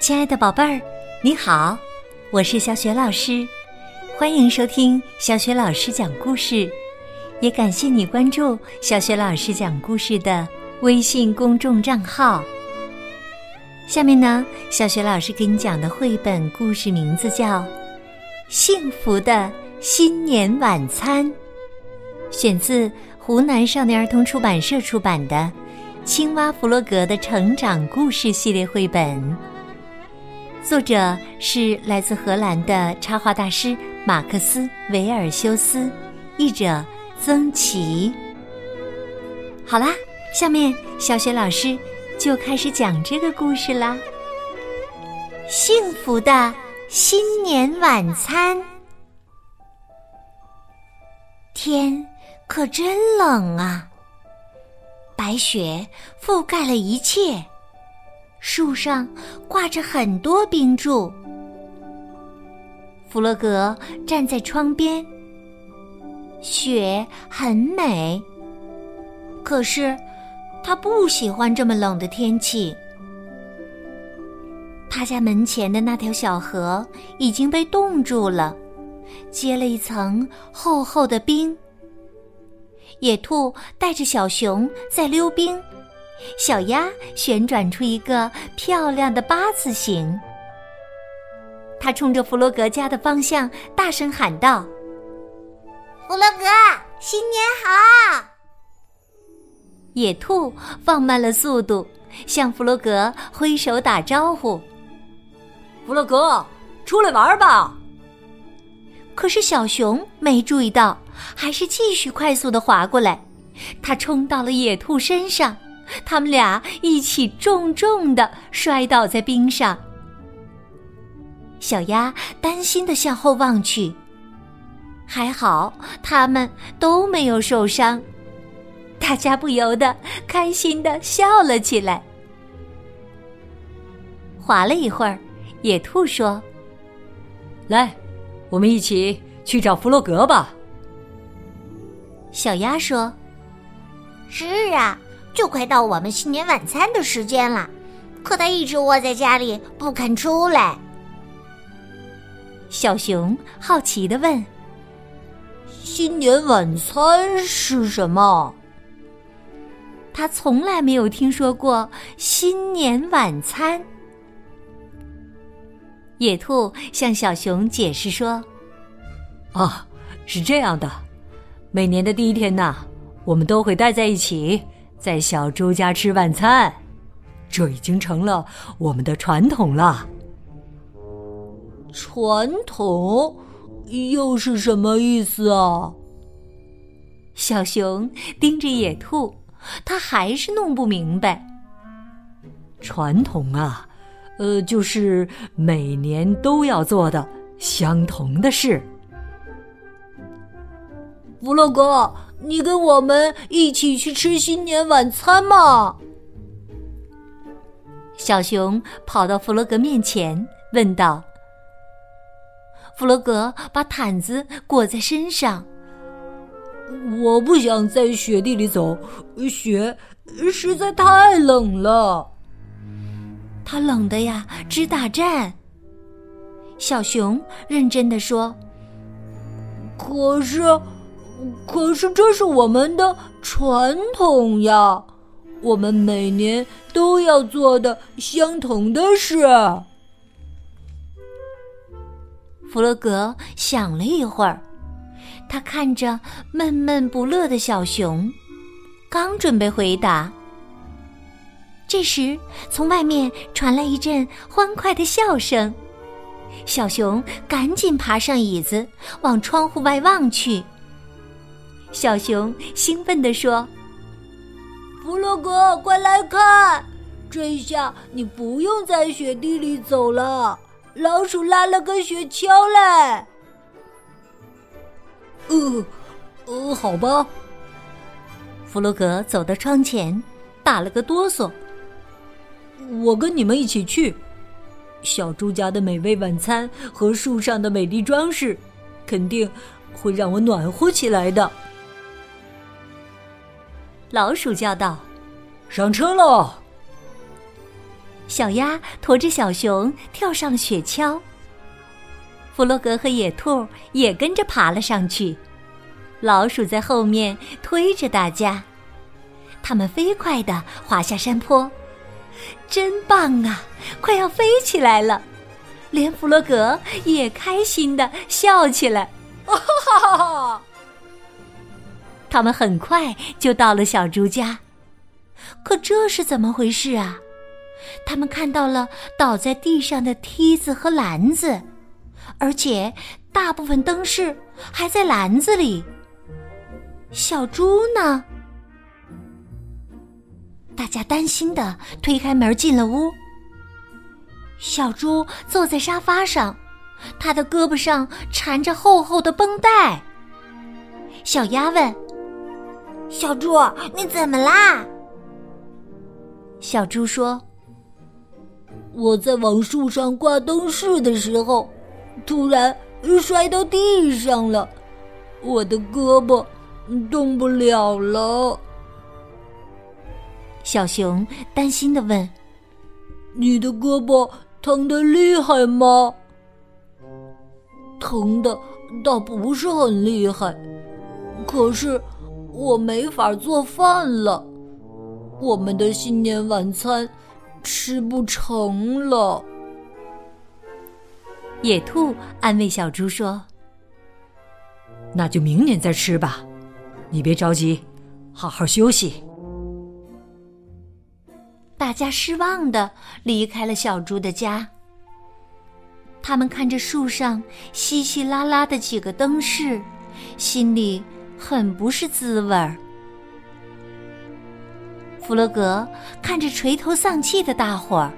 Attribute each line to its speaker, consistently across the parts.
Speaker 1: 亲爱的宝贝儿，你好，我是小雪老师，欢迎收听小雪老师讲故事，也感谢你关注小雪老师讲故事的微信公众账号。下面呢，小雪老师给你讲的绘本故事名字叫《幸福的新年晚餐》，选自湖南少年儿童出版社出版的《青蛙弗洛格的成长故事》系列绘本。作者是来自荷兰的插画大师马克思·维尔修斯，译者曾琦。好啦，下面小雪老师就开始讲这个故事啦。幸福的新年晚餐，天可真冷啊！白雪覆盖了一切。树上挂着很多冰柱。弗洛格站在窗边，雪很美，可是他不喜欢这么冷的天气。他家门前的那条小河已经被冻住了，结了一层厚厚的冰。野兔带着小熊在溜冰。小鸭旋转出一个漂亮的八字形，它冲着弗洛格家的方向大声喊道：“
Speaker 2: 弗洛格，新年好！”
Speaker 1: 野兔放慢了速度，向弗洛格挥手打招呼：“
Speaker 3: 弗洛格，出来玩吧！”
Speaker 1: 可是小熊没注意到，还是继续快速的滑过来，它冲到了野兔身上。他们俩一起重重的摔倒在冰上。小鸭担心的向后望去，还好他们都没有受伤。大家不由得开心的笑了起来。滑了一会儿，野兔说：“
Speaker 3: 来，我们一起去找弗洛格吧。”
Speaker 1: 小鸭说：“
Speaker 2: 是啊。”就快到我们新年晚餐的时间了，可他一直窝在家里不肯出来。
Speaker 1: 小熊好奇的问：“
Speaker 3: 新年晚餐是什么？”
Speaker 1: 他从来没有听说过新年晚餐。野兔向小熊解释说：“
Speaker 3: 啊，是这样的，每年的第一天呐，我们都会待在一起。”在小猪家吃晚餐，这已经成了我们的传统了。
Speaker 4: 传统又是什么意思啊？
Speaker 1: 小熊盯着野兔，他还是弄不明白。
Speaker 3: 传统啊，呃，就是每年都要做的相同的事。
Speaker 4: 弗洛格。你跟我们一起去吃新年晚餐嘛？
Speaker 1: 小熊跑到弗洛格面前问道。弗洛格把毯子裹在身上。
Speaker 4: 我不想在雪地里走，雪实在太冷了。
Speaker 1: 他冷的呀，直打颤。小熊认真的说：“
Speaker 4: 可是。”可是这是我们的传统呀，我们每年都要做的相同的事。
Speaker 1: 弗洛格想了一会儿，他看着闷闷不乐的小熊，刚准备回答，这时从外面传来一阵欢快的笑声，小熊赶紧爬上椅子，往窗户外望去。小熊兴奋地说：“
Speaker 4: 弗洛格，快来看！这下你不用在雪地里走了，老鼠拉了个雪橇来。”“呃，呃，好吧。”
Speaker 1: 弗洛格走到窗前，打了个哆嗦。
Speaker 3: “我跟你们一起去。小猪家的美味晚餐和树上的美丽装饰，肯定会让我暖和起来的。”
Speaker 1: 老鼠叫道：“
Speaker 3: 上车喽！”
Speaker 1: 小鸭驮着小熊跳上雪橇，弗洛格和野兔也跟着爬了上去，老鼠在后面推着大家，他们飞快地滑下山坡，真棒啊！快要飞起来了，连弗洛格也开心地笑起来，哈哈哈哈！他们很快就到了小猪家，可这是怎么回事啊？他们看到了倒在地上的梯子和篮子，而且大部分灯饰还在篮子里。小猪呢？大家担心的推开门进了屋。小猪坐在沙发上，他的胳膊上缠着厚厚的绷带。小鸭问：“
Speaker 2: 小猪，你怎么啦？”
Speaker 1: 小猪说。
Speaker 4: 我在往树上挂灯饰的时候，突然摔到地上了，我的胳膊动不了了。
Speaker 1: 小熊担心的问：“
Speaker 4: 你的胳膊疼的厉害吗？”“疼的倒不是很厉害，可是我没法做饭了。我们的新年晚餐。”吃不成了。
Speaker 1: 野兔安慰小猪说：“
Speaker 3: 那就明年再吃吧，你别着急，好好休息。”
Speaker 1: 大家失望的离开了小猪的家。他们看着树上稀稀拉拉的几个灯饰，心里很不是滋味儿。弗洛格看着垂头丧气的大伙儿，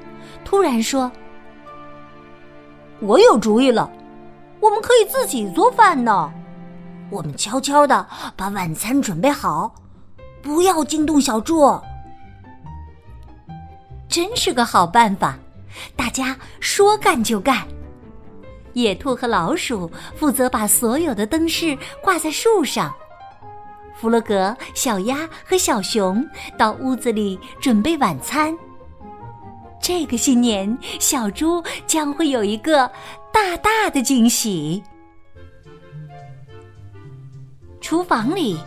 Speaker 1: 突然说：“
Speaker 4: 我有主意了，我们可以自己做饭呢。
Speaker 2: 我们悄悄的把晚餐准备好，不要惊动小猪。
Speaker 1: 真是个好办法！大家说干就干。野兔和老鼠负责把所有的灯饰挂在树上。”弗洛格、小鸭和小熊到屋子里准备晚餐。这个新年，小猪将会有一个大大的惊喜。厨房里，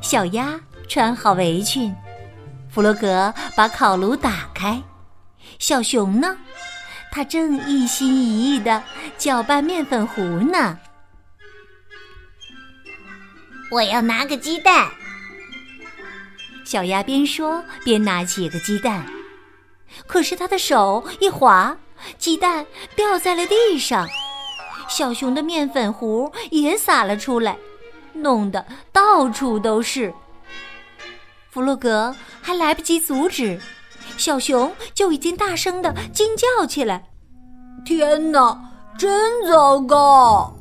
Speaker 1: 小鸭穿好围裙，弗洛格把烤炉打开，小熊呢，他正一心一意的搅拌面粉糊呢。
Speaker 2: 我要拿个鸡蛋。
Speaker 1: 小鸭边说边拿起一个鸡蛋，可是他的手一滑，鸡蛋掉在了地上，小熊的面粉糊也洒了出来，弄得到处都是。弗洛格还来不及阻止，小熊就已经大声的惊叫起来：“
Speaker 4: 天哪，真糟糕！”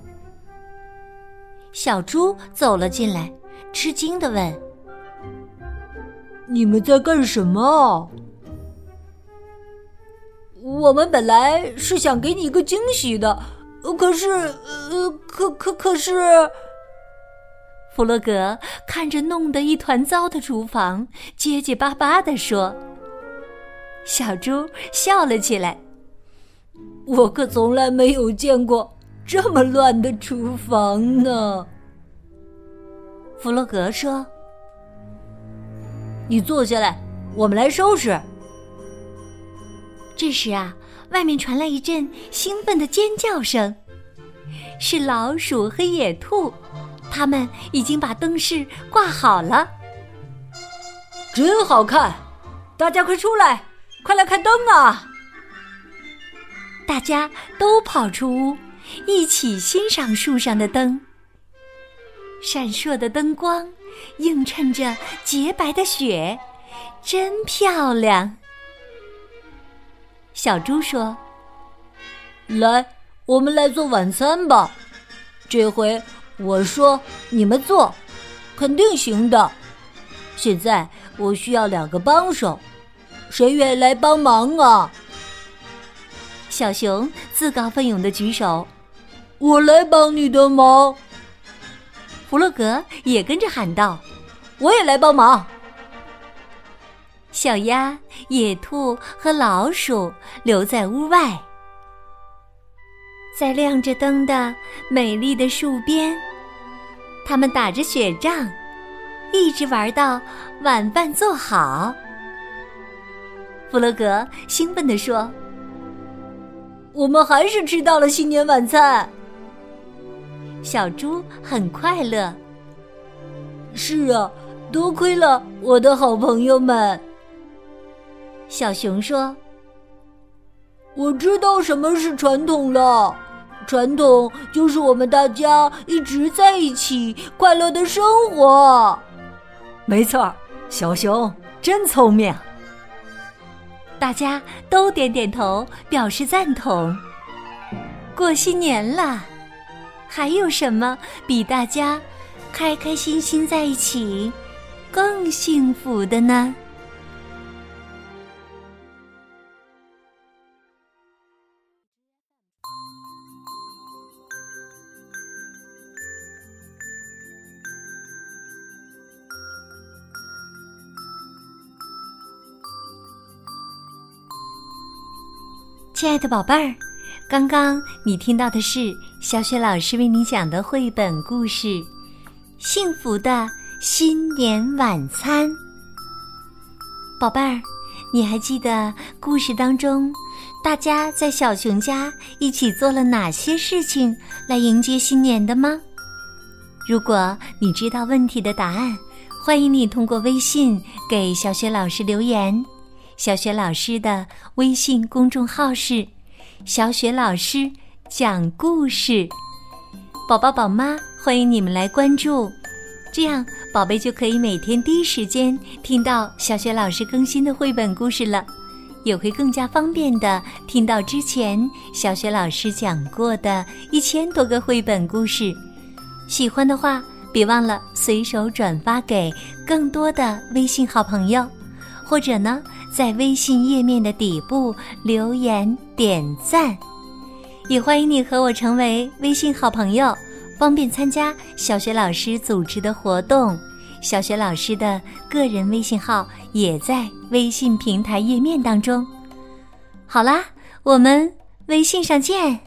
Speaker 1: 小猪走了进来，吃惊的问：“
Speaker 4: 你们在干什么？”我们本来是想给你一个惊喜的，可是，呃，可可可是，
Speaker 1: 弗洛格看着弄得一团糟的厨房，结结巴巴的说：“小猪笑了起来，
Speaker 4: 我可从来没有见过。”这么乱的厨房呢？
Speaker 1: 弗洛格说：“
Speaker 4: 你坐下来，我们来收拾。”
Speaker 1: 这时啊，外面传来一阵兴奋的尖叫声，是老鼠和野兔，他们已经把灯饰挂好了，
Speaker 4: 真好看！大家快出来，快来看灯啊！
Speaker 1: 大家都跑出屋。一起欣赏树上的灯，闪烁的灯光映衬着洁白的雪，真漂亮。小猪说：“
Speaker 4: 来，我们来做晚餐吧。这回我说你们做，肯定行的。现在我需要两个帮手，谁愿意来帮忙啊？”
Speaker 1: 小熊自告奋勇的举手。
Speaker 4: 我来帮你的忙。
Speaker 1: 弗洛格也跟着喊道：“
Speaker 4: 我也来帮忙。”
Speaker 1: 小鸭、野兔和老鼠留在屋外，在亮着灯的美丽的树边，他们打着雪仗，一直玩到晚饭做好。弗洛格兴奋地说：“
Speaker 4: 我们还是吃到了新年晚餐。”
Speaker 1: 小猪很快乐。
Speaker 4: 是啊，多亏了我的好朋友们。
Speaker 1: 小熊说：“
Speaker 4: 我知道什么是传统了，传统就是我们大家一直在一起，快乐的生活。”
Speaker 3: 没错，小熊真聪明。
Speaker 1: 大家都点点头，表示赞同。过新年了，还有什么比大家开开心心在一起更幸福的呢？亲爱的宝贝儿，刚刚你听到的是小雪老师为你讲的绘本故事《幸福的新年晚餐》。宝贝儿，你还记得故事当中大家在小熊家一起做了哪些事情来迎接新年的吗？如果你知道问题的答案，欢迎你通过微信给小雪老师留言。小雪老师的微信公众号是“小雪老师讲故事”，宝宝宝妈欢迎你们来关注，这样宝贝就可以每天第一时间听到小雪老师更新的绘本故事了，也会更加方便的听到之前小雪老师讲过的一千多个绘本故事。喜欢的话，别忘了随手转发给更多的微信好朋友，或者呢。在微信页面的底部留言点赞，也欢迎你和我成为微信好朋友，方便参加小学老师组织的活动。小学老师的个人微信号也在微信平台页面当中。好啦，我们微信上见。